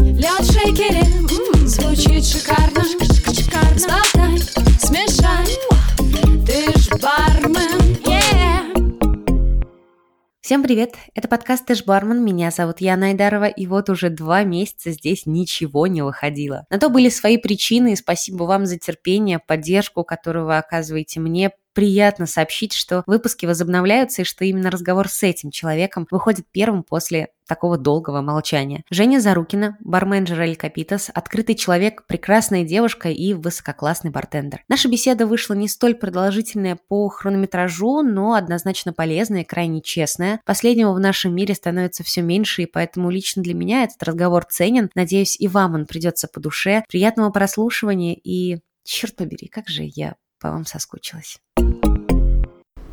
Лед в шейкере звучит шикарно. Шикарно. Сболтай, смешай. Ты ж бармен. Всем привет! Это подкаст «Ты ж бармен», меня зовут Яна Айдарова, и вот уже два месяца здесь ничего не выходило. На то были свои причины, и спасибо вам за терпение, поддержку, которую вы оказываете мне, приятно сообщить, что выпуски возобновляются и что именно разговор с этим человеком выходит первым после такого долгого молчания. Женя Зарукина, барменджер Эль Капитас, открытый человек, прекрасная девушка и высококлассный бартендер. Наша беседа вышла не столь продолжительная по хронометражу, но однозначно полезная и крайне честная. Последнего в нашем мире становится все меньше, и поэтому лично для меня этот разговор ценен. Надеюсь, и вам он придется по душе. Приятного прослушивания и... Черт побери, как же я по вам соскучилась.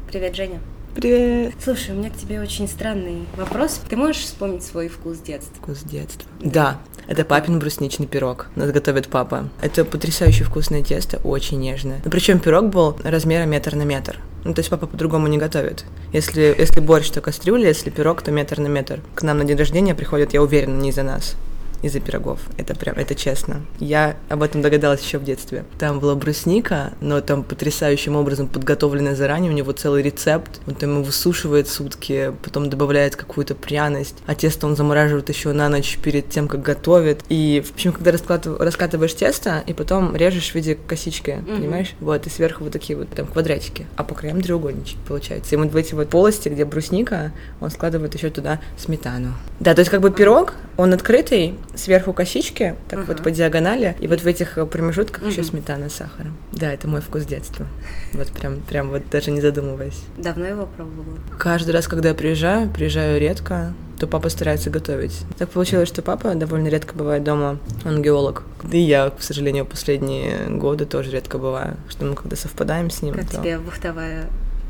Привет, Женя. Привет. Слушай, у меня к тебе очень странный вопрос. Ты можешь вспомнить свой вкус детства? Вкус детства. Да, это папин брусничный пирог. Нас готовит папа. Это потрясающе вкусное тесто, очень нежное. Ну, причем пирог был размера метр на метр. Ну, то есть папа по-другому не готовит. Если, если борщ, то кастрюля, если пирог, то метр на метр. К нам на день рождения приходят, я уверена, не из-за нас из-за пирогов. Это прям, это честно. Я об этом догадалась еще в детстве. Там была брусника, но там потрясающим образом подготовленная заранее. У него целый рецепт. Он там его высушивает сутки, потом добавляет какую-то пряность. А тесто он замораживает еще на ночь перед тем, как готовит. И, в общем, когда раскатыв... раскатываешь тесто, и потом режешь в виде косички, mm-hmm. понимаешь? Вот, и сверху вот такие вот там квадратики, а по краям треугольнички получается. И вот в эти вот полости, где брусника, он складывает еще туда сметану. Да, то есть как бы пирог, он открытый, сверху косички, так uh-huh. вот по диагонали, и вот в этих промежутках uh-huh. еще сметана с сахаром. Да, это мой вкус детства. Вот прям, прям вот даже не задумываясь. Давно его пробовала? Каждый раз, когда я приезжаю, приезжаю редко, то папа старается готовить. Так получилось, что папа довольно редко бывает дома, он геолог. И я, к сожалению, последние годы тоже редко бываю, что мы когда совпадаем с ним. Как то... тебе бухтовая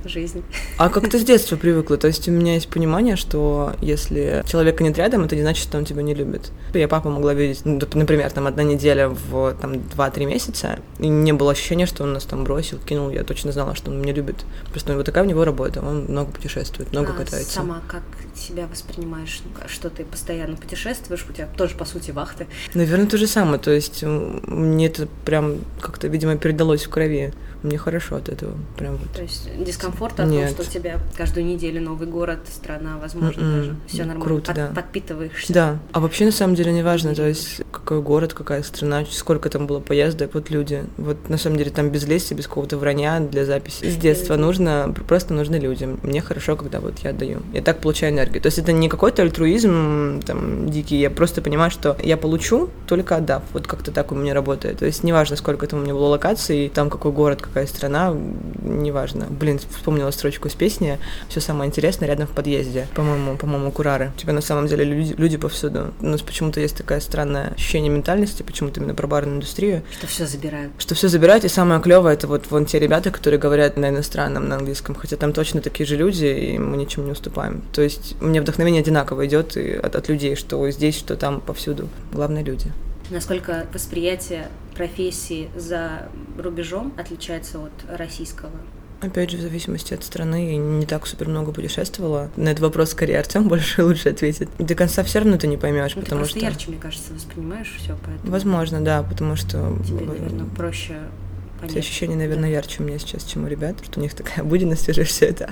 жизнь. А как ты с детства привыкла? То есть у меня есть понимание, что если человека нет рядом, это не значит, что он тебя не любит. Я папу могла видеть, ну, например, там одна неделя в там 2-3 месяца, и не было ощущения, что он нас там бросил, кинул. Я точно знала, что он меня любит. Просто вот такая у него работа. Он много путешествует, много а катается. Сама как себя воспринимаешь? Что ты постоянно путешествуешь? У тебя тоже, по сути, вахты. Наверное, то же самое. То есть мне это прям как-то, видимо, передалось в крови мне хорошо от этого. Прям вот. То есть дискомфорт от того, что у тебя каждую неделю новый город, страна, возможно, Mm-mm. даже все нормально. Круто, Под, да. Подпитываешься. Да. А вообще на самом деле не важно, то есть какой город, какая страна, сколько там было поездок, вот люди. Вот на самом деле там без лести, без какого-то вранья для записи. С детства нужно, просто нужны люди. Мне хорошо, когда вот я отдаю. Я так получаю энергию. То есть это не какой-то альтруизм там дикий, я просто понимаю, что я получу, только отдав. Вот как-то так у меня работает. То есть неважно, сколько там у меня было локаций, там какой город, какая страна, неважно. Блин, вспомнила строчку из песни «Все самое интересное рядом в подъезде». По-моему, по-моему, Курары. У тебя на самом деле люди, люди повсюду. У нас почему-то есть такая странная ощущение ментальности, почему-то именно про барную индустрию. Что все забирают. Что все забирают, и самое клевое это вот вон те ребята, которые говорят на иностранном, на английском, хотя там точно такие же люди, и мы ничем не уступаем. То есть меня вдохновение одинаково идет и от, от людей, что здесь, что там, повсюду. Главное люди насколько восприятие профессии за рубежом отличается от российского? Опять же, в зависимости от страны, я не так супер много путешествовала. На этот вопрос скорее Артем больше лучше ответит. До конца все равно ты не поймешь, ну, потому ты что. ярче, мне кажется, воспринимаешь все, поэтому. Возможно, да, потому что. Тебе, наверное, проще понять. Эти ощущения, наверное, да. ярче у меня сейчас, чем у ребят, что у них такая обыденность уже все это.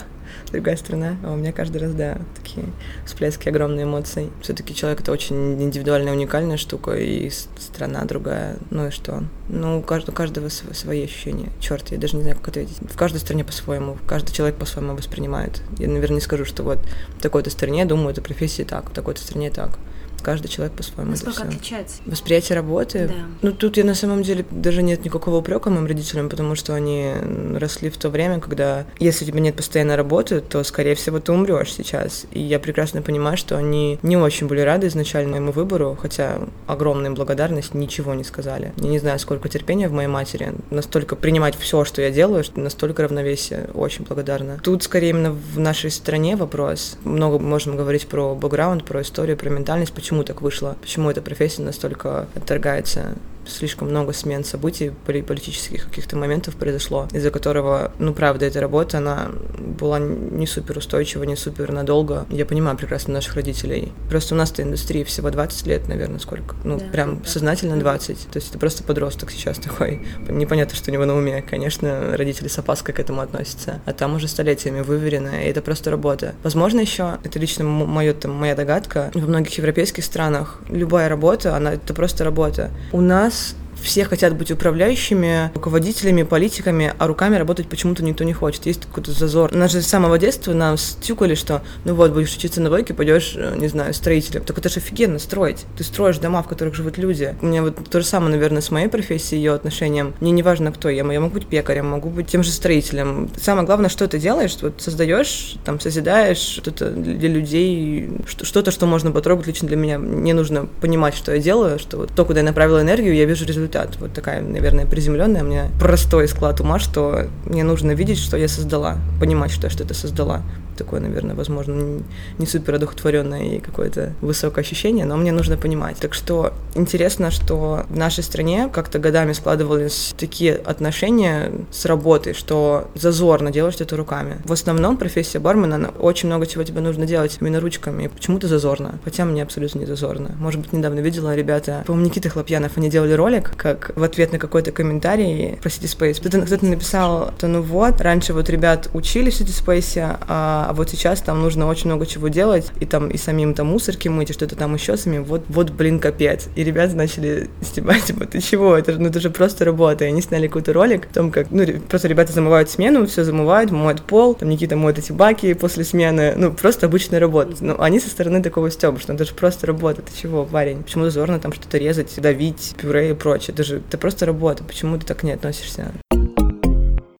Другая страна, а у меня каждый раз, да, такие всплески огромные эмоций. Все-таки человек это очень индивидуальная, уникальная штука, и страна другая, ну и что? Ну, у каждого, у каждого свои ощущения. Черт, я даже не знаю, как ответить. В каждой стране по-своему, каждый человек по-своему воспринимает. Я, наверное, не скажу, что вот в такой-то стране, думаю, это профессия так, в такой-то стране так каждый человек по-своему. Насколько отличается? Восприятие работы. Да. Ну, тут я на самом деле даже нет никакого упрека моим родителям, потому что они росли в то время, когда если у тебя нет постоянной работы, то, скорее всего, ты умрешь сейчас. И я прекрасно понимаю, что они не очень были рады изначально моему выбору, хотя огромная благодарность, ничего не сказали. Я не знаю, сколько терпения в моей матери, настолько принимать все, что я делаю, настолько равновесие, очень благодарна. Тут, скорее, именно в нашей стране вопрос. Много можем говорить про бэкграунд, про историю, про ментальность, почему почему так вышло, почему эта профессия настолько отторгается слишком много смен событий, политических каких-то моментов произошло, из-за которого, ну, правда, эта работа, она была не супер устойчива, не супер надолго. Я понимаю прекрасно наших родителей. Просто у нас-то индустрии всего 20 лет, наверное, сколько? Ну, да, прям да. сознательно 20. То есть это просто подросток сейчас такой. Непонятно, что у него на уме. Конечно, родители с опаской к этому относятся. А там уже столетиями выверено, и это просто работа. Возможно, еще, это лично моё, там, моя догадка, во многих европейских странах любая работа, она это просто работа. У нас us все хотят быть управляющими, руководителями, политиками, а руками работать почему-то никто не хочет. Есть какой-то зазор. Нас же с самого детства нам стюкали, что ну вот, будешь учиться на двойке, пойдешь, э, не знаю, строителем. Так это же офигенно строить. Ты строишь дома, в которых живут люди. У меня вот то же самое, наверное, с моей профессией, ее отношением. Мне не важно, кто я. Я могу быть пекарем, могу быть тем же строителем. Самое главное, что ты делаешь, вот создаешь, там, созидаешь что-то для людей, что-то, что можно потрогать лично для меня. Мне нужно понимать, что я делаю, что вот то, куда я направила энергию, я вижу результат результат. Вот такая, наверное, приземленная у меня простой склад ума, что мне нужно видеть, что я создала, понимать, что я что-то создала такое, наверное, возможно, не супер одухотворенное и какое-то высокое ощущение, но мне нужно понимать. Так что интересно, что в нашей стране как-то годами складывались такие отношения с работой, что зазорно делать это руками. В основном профессия бармена, очень много чего тебе нужно делать именно ручками. Почему-то зазорно. Хотя мне абсолютно не зазорно. Может быть, недавно видела ребята, по-моему, Никита Хлопьянов, они делали ролик, как в ответ на какой-то комментарий про City Space. Кто-то, кто написал, то ну вот, раньше вот ребят учили в City Space, а а вот сейчас там нужно очень много чего делать, и там и самим там мусорки мыть, и что-то там еще самим, вот, вот, блин, капец. И ребята начали стебать, типа, ты чего, это, ну, это же просто работа. И они сняли какой-то ролик о том, как, ну, просто ребята замывают смену, все замывают, моют пол, там Никита моет эти баки после смены, ну, просто обычная работа. Но они со стороны такого стеба, что это же просто работа, ты чего, парень? Почему зазорно там что-то резать, давить, пюре и прочее? Это же, это просто работа, почему ты так не относишься?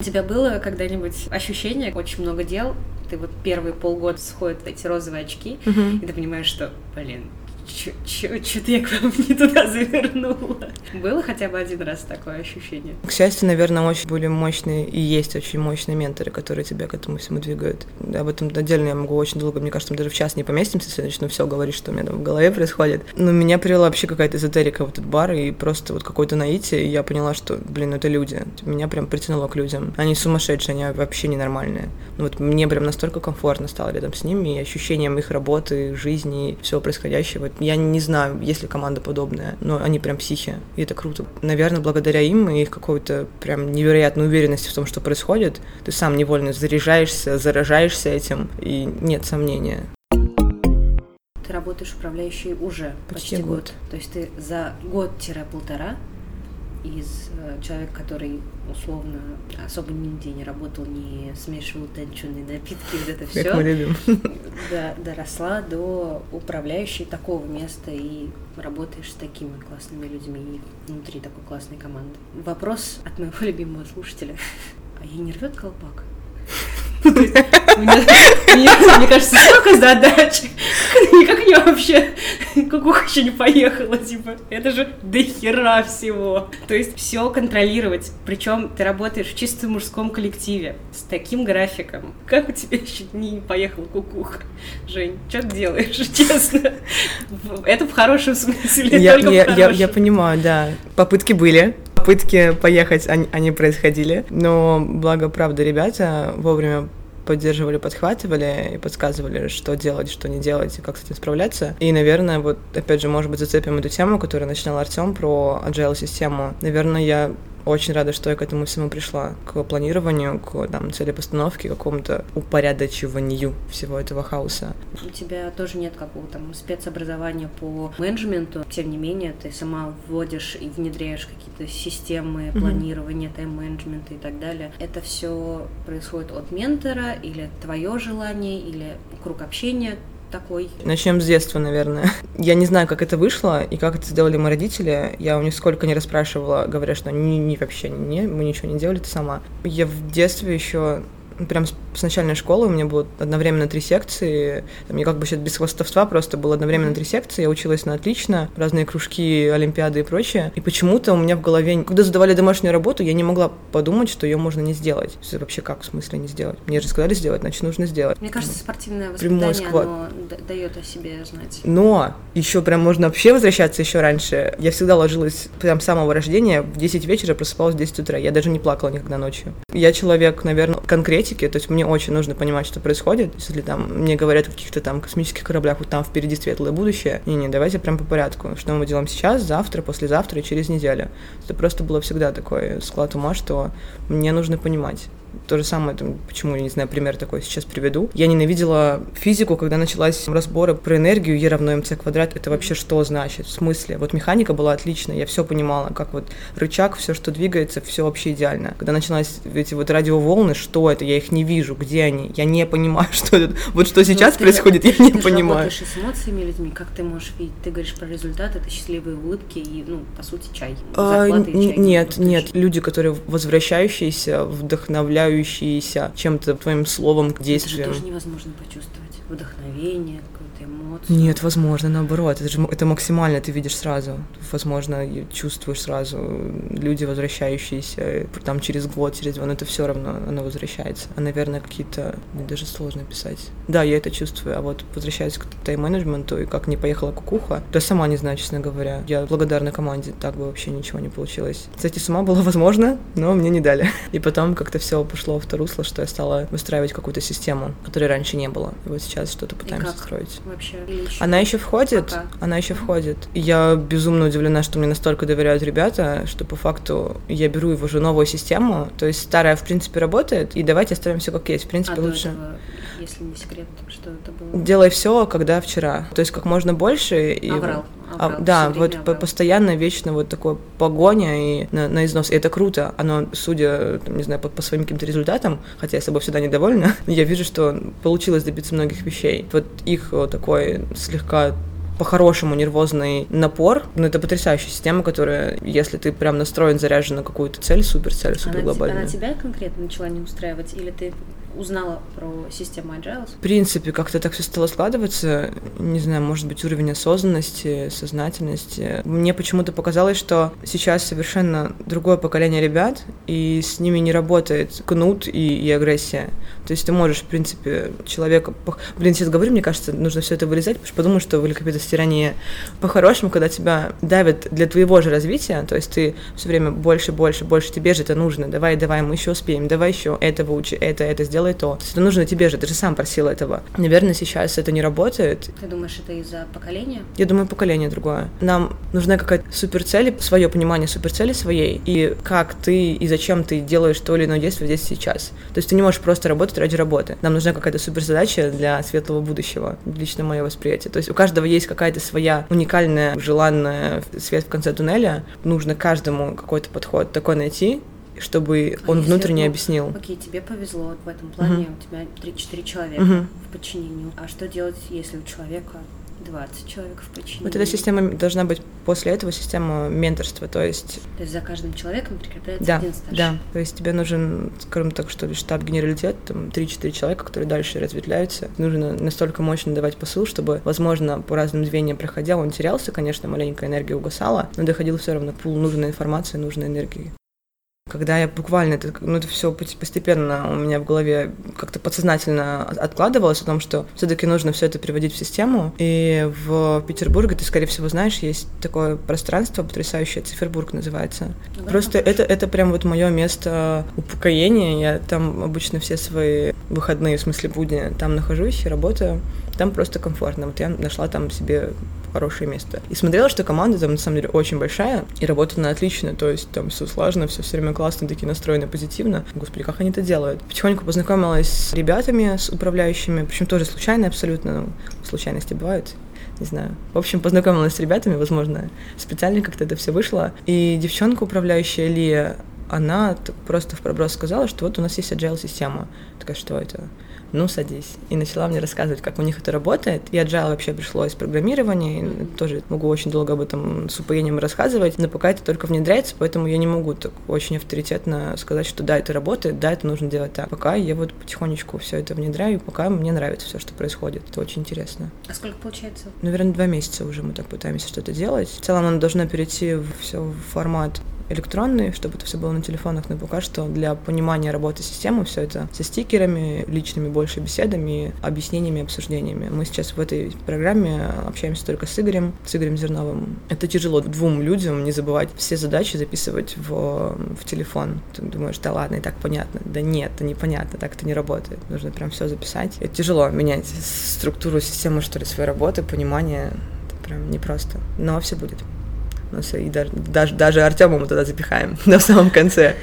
У тебя было когда-нибудь ощущение, очень много дел, ты вот первые полгода сходят эти розовые очки, угу. и ты понимаешь, что, блин, что-то я к вам не туда завернула. Было хотя бы один раз такое ощущение? К счастью, наверное, очень были мощные и есть очень мощные менторы, которые тебя к этому всему двигают. Об этом отдельно я могу очень долго, мне кажется, мы даже в час не поместимся, если я начну все говорить, что у меня там в голове происходит. Но меня привела вообще какая-то эзотерика в этот бар, и просто вот какое-то наитие, и я поняла, что, блин, это люди. Меня прям притянуло к людям. Они сумасшедшие, они вообще ненормальные. Ну вот мне прям настолько комфортно стало рядом с ними, и ощущением их работы, жизни, всего происходящего я не знаю, есть ли команда подобная, но они прям психи, и это круто. Наверное, благодаря им и их какой-то прям невероятной уверенности в том, что происходит, ты сам невольно заряжаешься, заражаешься этим, и нет сомнения. Ты работаешь управляющей уже почти, почти год. год. То есть ты за год-полтора из э, человека, который условно особо нигде не работал, не смешивал тонченые напитки, вот это все. Как мы любим. Да, доросла до управляющей такого места и работаешь с такими классными людьми и внутри такой классной команды. Вопрос от моего любимого слушателя. А ей не рвет колпак? Мне кажется, столько задач. Как у нее вообще кукуха еще не поехала, типа, это же до хера всего. То есть все контролировать. Причем ты работаешь в чисто мужском коллективе с таким графиком. Как у тебя еще не поехала кукуха? Жень, что ты делаешь, честно? Это в хорошем смысле, я, только я, в я, я понимаю, да. Попытки были, попытки поехать, они, происходили, но благо, правда, ребята вовремя поддерживали, подхватывали и подсказывали, что делать, что не делать и как с этим справляться. И, наверное, вот опять же, может быть, зацепим эту тему, которую начинал Артем про agile систему. Наверное, я очень рада, что я к этому всему пришла, к планированию, к там, целепостановке, какому-то упорядочиванию всего этого хаоса. У тебя тоже нет какого-то спецобразования по менеджменту, тем не менее, ты сама вводишь и внедряешь какие-то системы планирования, mm-hmm. тайм-менеджмента и так далее. Это все происходит от ментора или твое желание, или круг общения, такой. Начнем с детства, наверное. Я не знаю, как это вышло и как это сделали мои родители. Я у них сколько не расспрашивала, говоря, что они не, вообще не, мы ничего не делали, ты сама. Я в детстве еще прям с, начальной школы у меня было одновременно три секции. Я как бы сейчас без хвостовства просто было одновременно три секции. Я училась на отлично, разные кружки, олимпиады и прочее. И почему-то у меня в голове, когда задавали домашнюю работу, я не могла подумать, что ее можно не сделать. Вообще как в смысле не сделать? Мне же сказали сделать, значит нужно сделать. Мне кажется, спортивное Прямой воспитание, сквот. оно дает о себе знать. Но еще прям можно вообще возвращаться еще раньше. Я всегда ложилась прям с самого рождения в 10 вечера, просыпалась в 10 утра. Я даже не плакала никогда ночью. Я человек, наверное, конкретики, то есть мне очень нужно понимать, что происходит. Если там мне говорят о каких-то там космических кораблях, вот там впереди светлое будущее. Не-не, давайте прям по порядку. Что мы делаем сейчас, завтра, послезавтра и через неделю. Это просто было всегда такой склад ума, что мне нужно понимать. То же самое, там, почему, я не знаю, пример такой сейчас приведу. Я ненавидела физику, когда началась разборы про энергию, Е равно МЦ квадрат. Это вообще что значит? В смысле? Вот механика была отличная, я все понимала, как вот рычаг, все, что двигается, все вообще идеально. Когда началась эти вот радиоволны, что это? Я их не вижу, где они? Я не понимаю, что это. Вот что сейчас Ну, ты- происходит, я не ты понимаю. работаешь с эмоциями людьми, как ты можешь видеть? Ты говоришь про результат, это счастливые улыбки и, ну, по сути, чай. А, чай. нет, нет, люди, которые возвращающиеся, вдохновляющиеся чем-то твоим словом, Это же действием. тоже невозможно почувствовать. Вдохновение, какую-то эмоцию. Нет, возможно, наоборот. Это же это максимально ты видишь сразу. Возможно, чувствуешь сразу. Люди, возвращающиеся э, там через год, через два, но это все равно оно возвращается. А, наверное, какие-то мне даже сложно писать. Да, я это чувствую. А вот возвращаясь к тайм-менеджменту и как не поехала кукуха, то я сама не знаю, честно говоря. Я благодарна команде, так бы вообще ничего не получилось. Кстати, с ума было возможно, но мне не дали. И потом как-то все пошло в то русло, что я стала выстраивать какую-то систему, которой раньше не было. И вот сейчас что-то пытаемся строить. Вообще. Ещё Она еще входит, Пока. она еще входит. И я безумно удивлена, что мне настолько доверяют ребята, что по факту я беру его же новую систему, то есть старая в принципе работает, и давайте оставим все как есть. В принципе, А лучше. этого, если не секрет, что это было? Делай все, когда вчера. То есть как можно больше. И Аврал. а, да, вот по- постоянно, вечно вот такое погоня и на, на износ. И это круто. Оно, судя, там, не знаю, по, по своим каким-то результатам, хотя я собой всегда недовольна, я вижу, что получилось добиться многих вещей. Вот их вот такой слегка по-хорошему нервозный напор, ну, это потрясающая система, которая, если ты прям настроен, заряжен на какую-то цель, супер цель, супер Она, глобальную. она тебя конкретно начала не устраивать, или ты узнала про систему Agile? В принципе, как-то так все стало складываться. Не знаю, может быть, уровень осознанности, сознательности. Мне почему-то показалось, что сейчас совершенно другое поколение ребят, и с ними не работает кнут и, и агрессия. То есть ты можешь, в принципе, человека... Блин, сейчас говорю, мне кажется, нужно все это вырезать, потому что подумаю, что великопитость тирания по-хорошему, когда тебя давят для твоего же развития, то есть ты все время больше, больше, больше, тебе же это нужно, давай, давай, мы еще успеем, давай еще это выучи, это, это, сделай то. То есть это нужно тебе же, ты же сам просил этого. Наверное, сейчас это не работает. Ты думаешь, это из-за поколения? Я думаю, поколение другое. Нам нужна какая-то суперцель, свое понимание суперцели своей, и как ты и зачем ты делаешь то или иное действие здесь сейчас. То есть ты не можешь просто работать ради работы. Нам нужна какая-то суперзадача для светлого будущего, лично мое восприятие. То есть у каждого есть какая-то своя уникальная, желанная свет в конце туннеля. Нужно каждому какой-то подход такой найти, чтобы А он внутренне ну, объяснил. Окей, тебе повезло в этом плане, у тебя 3-4 человека Мгм. в подчинении. А что делать, если у человека 20 человек в подчинении? Вот эта система должна быть после этого система менторства, то есть То есть за каждым человеком прикрепляется Да, один старший. да. То есть тебе нужен, скажем так, что ли, штаб генералитет, там 3-4 человека, которые дальше разветвляются. Нужно настолько мощно давать посыл, чтобы, возможно, по разным звеньям проходя, он терялся, конечно, маленькая энергия угасала, но доходил все равно к пулу нужной информации, нужной энергии. Когда я буквально, это, ну, это все постепенно у меня в голове как-то подсознательно откладывалось о том, что все-таки нужно все это переводить в систему. И в Петербурге, ты, скорее всего, знаешь, есть такое пространство потрясающее, Цифербург называется. Ну, да, Просто это, это прям вот мое место упокоения. Я там обычно все свои выходные, в смысле будни, там нахожусь и работаю. Там просто комфортно. Вот я нашла там себе хорошее место. И смотрела, что команда там на самом деле очень большая, и работает она отлично, то есть там все слажено, все все время классно, такие настроены позитивно. Господи, как они это делают? Потихоньку познакомилась с ребятами, с управляющими, причем тоже случайно абсолютно, ну, случайности бывают, не знаю. В общем, познакомилась с ребятами, возможно, специально как-то это все вышло. И девчонка, управляющая Лия, она просто в проброс сказала, что вот у нас есть agile система. Такая, что это? Ну, садись. И начала мне рассказывать, как у них это работает. И agile вообще пришло из программирования, и тоже могу очень долго об этом с упоением рассказывать, но пока это только внедряется, поэтому я не могу так очень авторитетно сказать, что да, это работает, да, это нужно делать так. Пока я вот потихонечку все это внедряю, пока мне нравится все, что происходит. Это очень интересно. А сколько получается? Наверное, два месяца уже мы так пытаемся что-то делать. В целом оно должно перейти в все в формат электронные, чтобы это все было на телефонах, но пока что для понимания работы системы все это со стикерами, личными больше беседами, объяснениями, обсуждениями. Мы сейчас в этой программе общаемся только с Игорем, с Игорем Зерновым. Это тяжело двум людям не забывать все задачи записывать в, в телефон. Ты думаешь, да ладно, и так понятно. Да нет, это непонятно, так это не работает. Нужно прям все записать. Это тяжело менять структуру системы, что ли, своей работы, понимание. Это прям непросто. Но все будет. Ну все, и даже, даже, даже Артема мы туда запихаем на самом конце.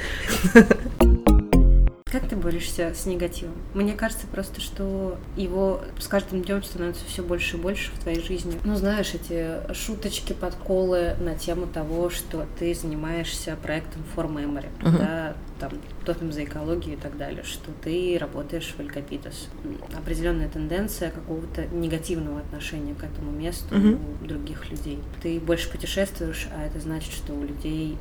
Как ты борешься с негативом? Мне кажется просто, что его с каждым днем становится все больше и больше в твоей жизни. Ну, знаешь, эти шуточки, подколы на тему того, что ты занимаешься проектом For Memory, uh-huh. да, там, топим за экологию и так далее, что ты работаешь в Элькапитас. Определенная тенденция какого-то негативного отношения к этому месту uh-huh. у других людей. Ты больше путешествуешь, а это значит, что у людей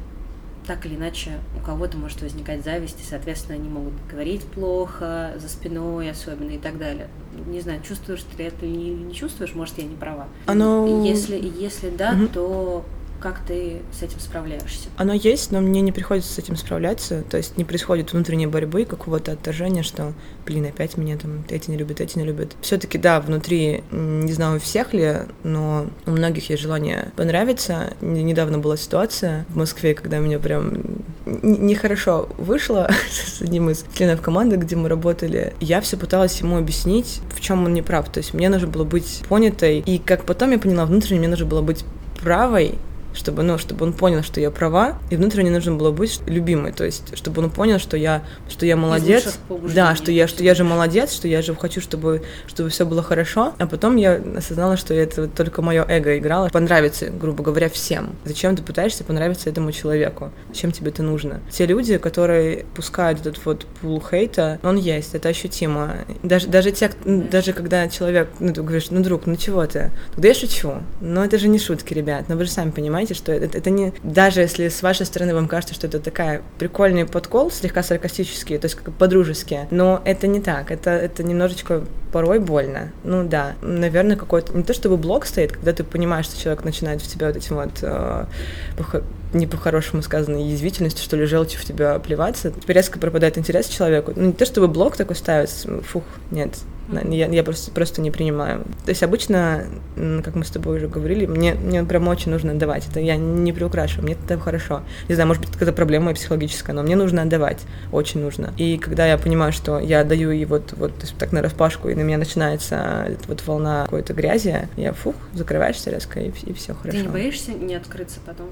так или иначе у кого-то может возникать зависть, и, соответственно, они могут говорить плохо, за спиной особенно и так далее. Не знаю, чувствуешь ты это или не чувствуешь, может, я не права. Оно... Если, если да, угу. то как ты с этим справляешься? Оно есть, но мне не приходится с этим справляться. То есть не происходит внутренней борьбы, какого-то отторжения, что, блин, опять меня там эти не любят, эти не любят. Все-таки, да, внутри, не знаю, у всех ли, но у многих есть желание понравиться. Недавно была ситуация в Москве, когда меня прям нехорошо вышло с одним из членов команды, где мы работали. Я все пыталась ему объяснить, в чем он не прав. То есть мне нужно было быть понятой. И как потом я поняла, внутренне мне нужно было быть правой, чтобы, ну, чтобы он понял, что я права, и внутренне нужно было быть любимой, то есть, чтобы он понял, что я, что я молодец, да, что я, что я же молодец, что я же хочу, чтобы, чтобы все было хорошо, а потом я осознала, что это только мое эго играло, понравится, грубо говоря, всем. Зачем ты пытаешься понравиться этому человеку? Зачем тебе это нужно? Те люди, которые пускают этот вот пул хейта, он есть, это ощутимо. Даже, даже те, даже когда человек, ну, ты говоришь, ну, друг, ну чего ты? Тогда я шучу. Но это же не шутки, ребят, но вы же сами понимаете, понимаете, что это, это не... Даже если с вашей стороны вам кажется, что это такая прикольный подкол, слегка саркастический, то есть как по-дружески, но это не так, это, это немножечко порой больно. Ну да, наверное, какой-то... Не то чтобы блок стоит, когда ты понимаешь, что человек начинает в тебя вот этим вот... Э, не по-хорошему сказанной язвительностью, что ли, желчью в тебя плеваться, резко пропадает интерес к человеку. Ну, не то чтобы блок такой ставится, фух, нет, я, я просто, просто не принимаю. То есть обычно, как мы с тобой уже говорили, мне, мне прям очень нужно отдавать. Это я не приукрашиваю, мне это хорошо. Не знаю, может быть, какая-то проблема психологическая, но мне нужно отдавать, очень нужно. И когда я понимаю, что я отдаю и вот, вот так на распашку, и на меня начинается вот волна какой-то грязи, я фух, закрываешься резко, и, и все хорошо. Ты не боишься не открыться потом?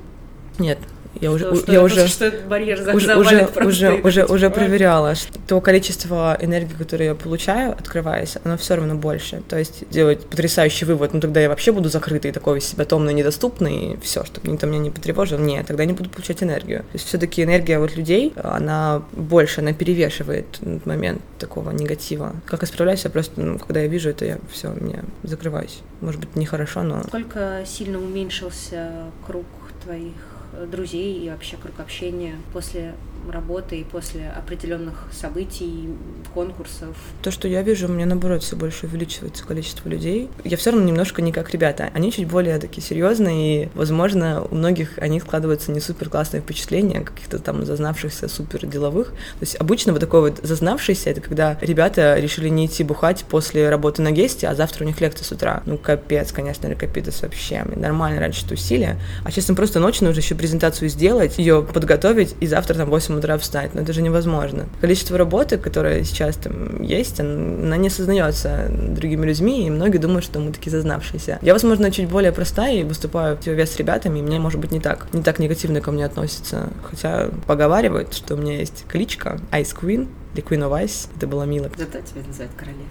Нет, я уже, что, я уже, что этот барьер уже, уже, уже, уже, уже проверяла, что то количество энергии, которое я получаю, открываясь, оно все равно больше. То есть делать потрясающий вывод, ну тогда я вообще буду закрытый, такой из себя томный, недоступный, и все, чтобы никто меня не потревожил. Нет, тогда не буду получать энергию. То есть все-таки энергия вот людей, она больше, она перевешивает момент такого негатива. Как я справляюсь, я просто, ну, когда я вижу это, я все, мне закрываюсь. Может быть, нехорошо, но... Сколько сильно уменьшился круг твоих друзей и вообще круг общения после работы и после определенных событий, конкурсов. То, что я вижу, у меня наоборот все больше увеличивается количество людей. Я все равно немножко не как ребята. Они чуть более такие серьезные, и, возможно, у многих они складываются не супер классные впечатления, каких-то там зазнавшихся супер деловых. То есть обычно вот такой вот зазнавшийся, это когда ребята решили не идти бухать после работы на гесте, а завтра у них лекция с утра. Ну, капец, конечно, рекопитас вообще. Нормально раньше тусили. А сейчас им просто ночью нужно еще презентацию сделать, ее подготовить, и завтра там 8 утра встать, но это же невозможно. Количество работы, которое сейчас там есть, она не осознается другими людьми, и многие думают, что мы такие зазнавшиеся. Я, возможно, чуть более простая и выступаю в вес с ребятами, и мне, может быть, не так, не так негативно ко мне относятся. Хотя поговаривают, что у меня есть кличка Ice Queen, или Queen of Ice. Это было мило. Зато тебя называют королевой.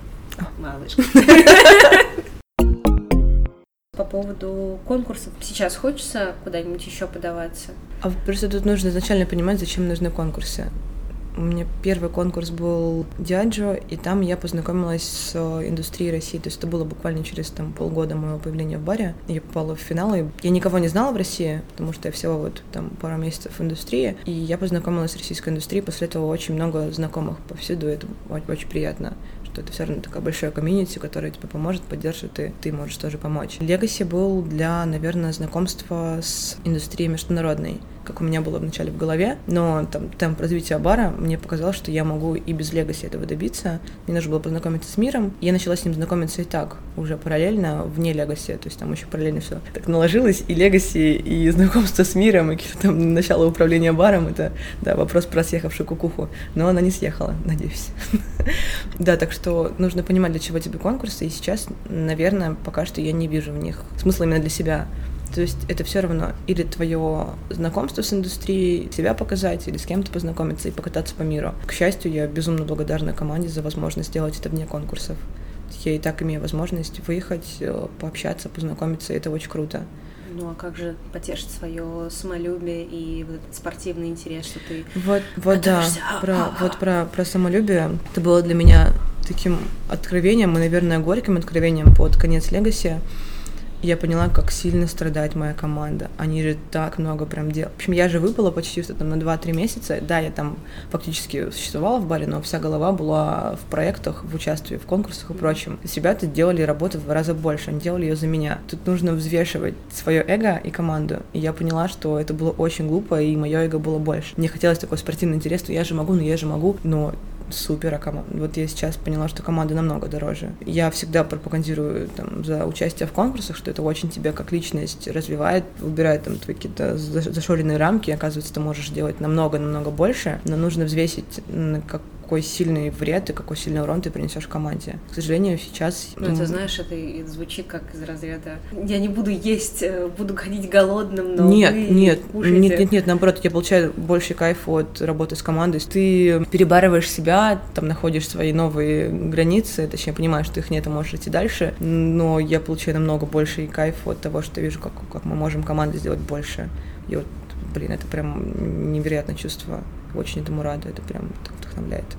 Малыш. По поводу конкурсов. Сейчас хочется куда-нибудь еще подаваться? А просто тут нужно изначально понимать, зачем нужны конкурсы. У меня первый конкурс был Диаджо, и там я познакомилась с индустрией России. То есть это было буквально через там, полгода моего появления в баре. Я попала в финал, и я никого не знала в России, потому что я всего вот там пару месяцев в индустрии. И я познакомилась с российской индустрией, после этого очень много знакомых повсюду, это очень приятно что это все равно такая большая комьюнити, которая тебе поможет, поддержит, и ты можешь тоже помочь. Легаси был для, наверное, знакомства с индустрией международной как у меня было вначале в голове, но там темп развития бара мне показал, что я могу и без Легаси этого добиться. Мне нужно было познакомиться с миром. Я начала с ним знакомиться и так, уже параллельно, вне Легаси, то есть там еще параллельно все так наложилось, и Легаси, и знакомство с миром, и там начало управления баром, это, да, вопрос про съехавшую кукуху, но она не съехала, надеюсь. Да, так что нужно понимать, для чего тебе конкурсы, и сейчас, наверное, пока что я не вижу в них смысла именно для себя. То есть это все равно или твое знакомство с индустрией, себя показать, или с кем-то познакомиться и покататься по миру. К счастью, я безумно благодарна команде за возможность сделать это вне конкурсов. Я и так имею возможность выехать, э, пообщаться, познакомиться, и это очень круто. Ну а как же потешить свое самолюбие и вот этот спортивный интерес, что ты Вот, вот да, про, вот про, про самолюбие. Это было для меня таким откровением и, наверное, горьким откровением под конец Легаси я поняла, как сильно страдает моя команда. Они же так много прям делают. В общем, я же выпала почти что там на 2-3 месяца. Да, я там фактически существовала в баре, но вся голова была в проектах, в участии в конкурсах и прочем. Ребята делали работу в два раза больше, они делали ее за меня. Тут нужно взвешивать свое эго и команду. И я поняла, что это было очень глупо, и мое эго было больше. Мне хотелось такой спортивный интерес, что я же могу, но я же могу, но супер, а команда... Вот я сейчас поняла, что команда намного дороже. Я всегда пропагандирую там, за участие в конкурсах, что это очень тебя как личность развивает, убирает там твои какие-то зашоренные рамки, оказывается, ты можешь делать намного-намного больше, но нужно взвесить, как какой сильный вред и какой сильный урон ты принесешь команде. К сожалению, сейчас... Ну, ты знаешь, это звучит как из разряда «я не буду есть, э, буду ходить голодным, но Нет, нет, нет, нет, нет, наоборот, я получаю больше кайфа от работы с командой. Ты перебарываешь себя, там находишь свои новые границы, точнее, понимаешь, что их нет, и можешь идти дальше, но я получаю намного больше кайфа от того, что вижу, как, как мы можем команду сделать больше. И вот, блин, это прям невероятное чувство. Очень этому рада, это прям так вдохновляет.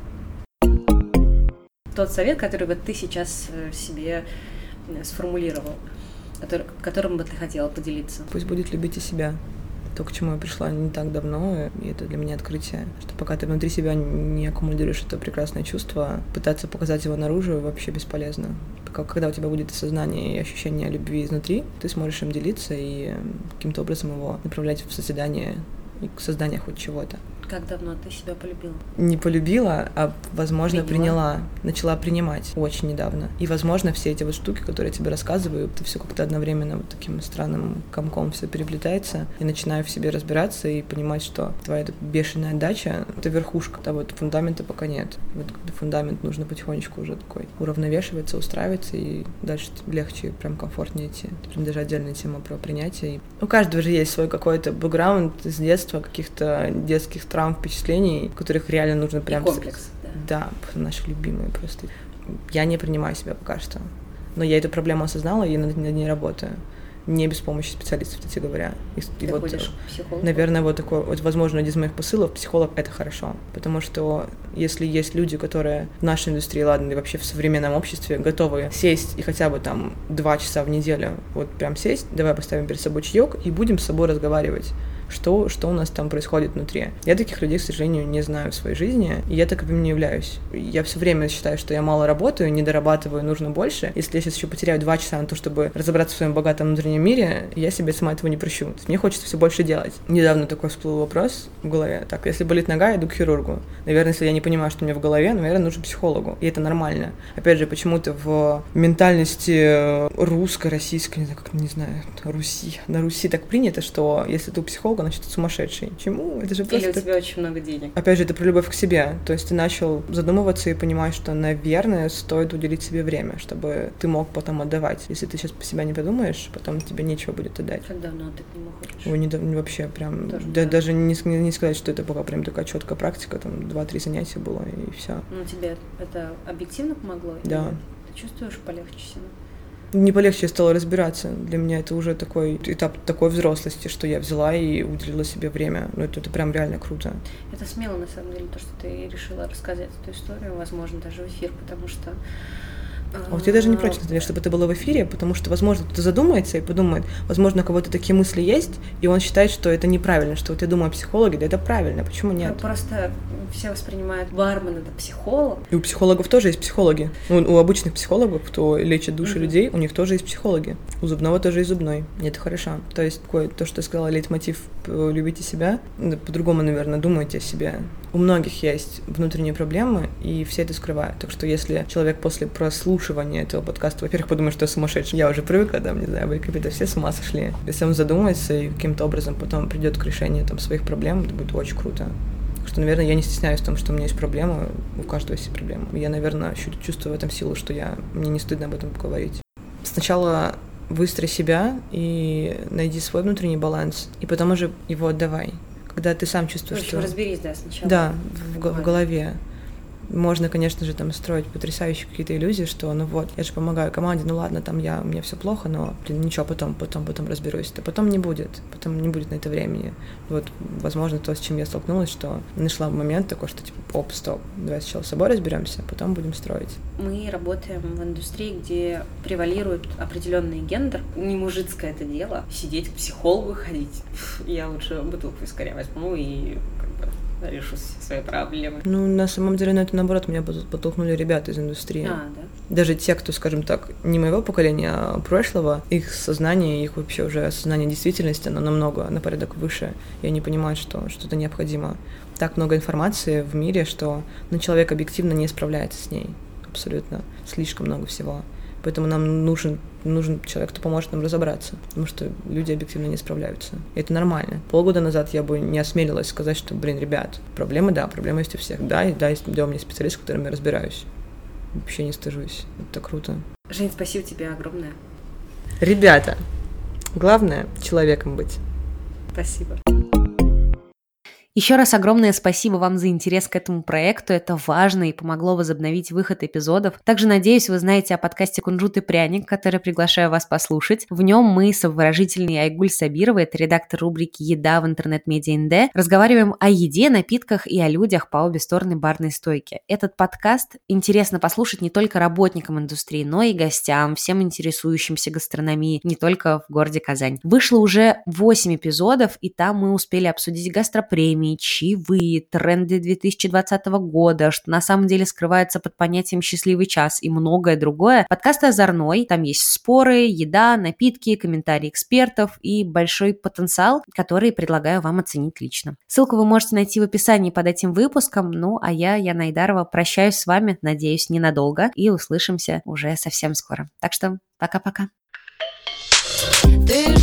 Тот совет, который бы ты сейчас э, себе э, сформулировал, который, которым бы ты хотела поделиться? Пусть будет любите себя. То, к чему я пришла не так давно, и это для меня открытие, что пока ты внутри себя не аккумулируешь это прекрасное чувство, пытаться показать его наружу вообще бесполезно. Когда у тебя будет осознание и ощущение любви изнутри, ты сможешь им делиться и каким-то образом его направлять в созидание и к созданию хоть чего-то. Как давно ты себя полюбила? Не полюбила, а, возможно, приняла. приняла. Начала принимать очень недавно. И, возможно, все эти вот штуки, которые я тебе рассказываю, это все как-то одновременно вот таким странным комком все переплетается. И начинаю в себе разбираться и понимать, что твоя эта бешеная дача — это верхушка, а вот фундамента пока нет. Вот фундамент нужно потихонечку уже такой уравновешиваться, устраиваться, и дальше легче, прям комфортнее идти. Прям даже отдельная тема про принятие. У каждого же есть свой какой-то бэкграунд с детства, каких-то детских травм, травм, впечатлений, которых реально нужно прям... И комплекс, да. Да, наши любимые просто. Я не принимаю себя пока что. Но я эту проблему осознала и над, над ней работаю. Не без помощи специалистов, кстати говоря. И, Ты и вот, к? Наверное, вот такой, вот, возможно, один из моих посылов, психолог — это хорошо. Потому что если есть люди, которые в нашей индустрии, ладно, и вообще в современном обществе готовы сесть и хотя бы там два часа в неделю, вот прям сесть, давай поставим перед собой чаек и будем с собой разговаривать что, что у нас там происходит внутри. Я таких людей, к сожалению, не знаю в своей жизни, и я таковым не являюсь. Я все время считаю, что я мало работаю, не дорабатываю, нужно больше. Если я сейчас еще потеряю два часа на то, чтобы разобраться в своем богатом внутреннем мире, я себе сама этого не прощу. Мне хочется все больше делать. Недавно такой всплыл вопрос в голове. Так, если болит нога, иду к хирургу. Наверное, если я не понимаю, что у меня в голове, наверное, нужен психологу. И это нормально. Опять же, почему-то в ментальности русской, российской, не знаю, как, не знаю, Руси, на Руси так принято, что если ты у психолога, много, значит, ты сумасшедший. Чему? Это же просто... Или у тебя очень много денег. Опять же, это про любовь к себе. То есть ты начал задумываться и понимать, что, наверное, стоит уделить себе время, чтобы ты мог потом отдавать. Если ты сейчас по себя не подумаешь, потом тебе нечего будет отдать. Как давно ты к нему ходишь? Ой, не, вообще прям... Тоже, да, да. Даже не, не сказать, что это пока прям такая четкая практика, там два-три занятия было, и все. Ну, тебе это объективно помогло? Да. Ты чувствуешь полегче себя? Не полегче стало разбираться. Для меня это уже такой этап такой взрослости, что я взяла и уделила себе время. Ну, это, это прям реально круто. Это смело, на самом деле, то, что ты решила рассказать эту историю, возможно, даже в эфир, потому что а вот я даже не против, например, чтобы это было в эфире, потому что, возможно, кто-то задумается и подумает, возможно, у кого-то такие мысли есть, и он считает, что это неправильно, что вот я думаю о психологе, да это правильно, почему нет? Ну, просто все воспринимают бармен это психолог. И у психологов тоже есть психологи. У, у обычных психологов, кто лечит души mm-hmm. людей, у них тоже есть психологи. У зубного тоже есть зубной. И это хорошо. То есть, такое, то, что я сказала, лейтмотив «любите себя», по-другому, наверное, думайте о себе. У многих есть внутренние проблемы, и все это скрывают. Так что если человек после прослушивания этого подкаста, во-первых, подумает, что я сумасшедший, я уже привыкла, там, не знаю, вы какие-то все с ума сошли. Если он задумается и каким-то образом потом придет к решению там, своих проблем, это будет очень круто. Что, наверное, я не стесняюсь в том, что у меня есть проблемы, у каждого есть проблемы. Я, наверное, чувствую в этом силу, что я, мне не стыдно об этом говорить. Сначала выстрои себя и найди свой внутренний баланс, и потом уже его отдавай когда ты сам чувствуешь, в общем, что... разберись, да, сначала. Да, в, в голове можно, конечно же, там строить потрясающие какие-то иллюзии, что ну вот, я же помогаю команде, ну ладно, там я, у меня все плохо, но, блин, ничего, потом, потом, потом разберусь. Да потом не будет, потом не будет на это времени. Вот, возможно, то, с чем я столкнулась, что нашла момент такой, что типа, оп, стоп, давай сначала с собой разберемся, а потом будем строить. Мы работаем в индустрии, где превалирует определенный гендер. Не мужицкое это дело. Сидеть к психологу ходить. Я лучше бутылку искоря возьму и решу свои проблемы. Ну, на самом деле, на это наоборот меня подтолкнули ребята из индустрии. А, да? Даже те, кто, скажем так, не моего поколения, а прошлого, их сознание, их вообще уже сознание действительности, оно намного на порядок выше, и они понимают, что что-то необходимо. Так много информации в мире, что ну, человек объективно не справляется с ней. Абсолютно. Слишком много всего. Поэтому нам нужен, нужен человек, кто поможет нам разобраться, потому что люди объективно не справляются. И это нормально. Полгода назад я бы не осмелилась сказать, что, блин, ребят, проблемы, да, проблемы есть у всех. Да, и да, есть, да, у меня специалист, с которым я разбираюсь. Вообще не стыжусь. Это круто. Жень, спасибо тебе огромное. Ребята, главное человеком быть. Спасибо. Еще раз огромное спасибо вам за интерес к этому проекту. Это важно и помогло возобновить выход эпизодов. Также, надеюсь, вы знаете о подкасте «Кунжут и пряник», который приглашаю вас послушать. В нем мы с обворожительной Айгуль Сабировой, это редактор рубрики «Еда» в интернет-медиа НД, разговариваем о еде, напитках и о людях по обе стороны барной стойки. Этот подкаст интересно послушать не только работникам индустрии, но и гостям, всем интересующимся гастрономией, не только в городе Казань. Вышло уже 8 эпизодов, и там мы успели обсудить гастропремии, премии, чаевые, тренды 2020 года, что на самом деле скрывается под понятием «счастливый час» и многое другое. Подкаст озорной, там есть споры, еда, напитки, комментарии экспертов и большой потенциал, который предлагаю вам оценить лично. Ссылку вы можете найти в описании под этим выпуском, ну а я, Яна Айдарова, прощаюсь с вами, надеюсь, ненадолго, и услышимся уже совсем скоро. Так что пока-пока. Ты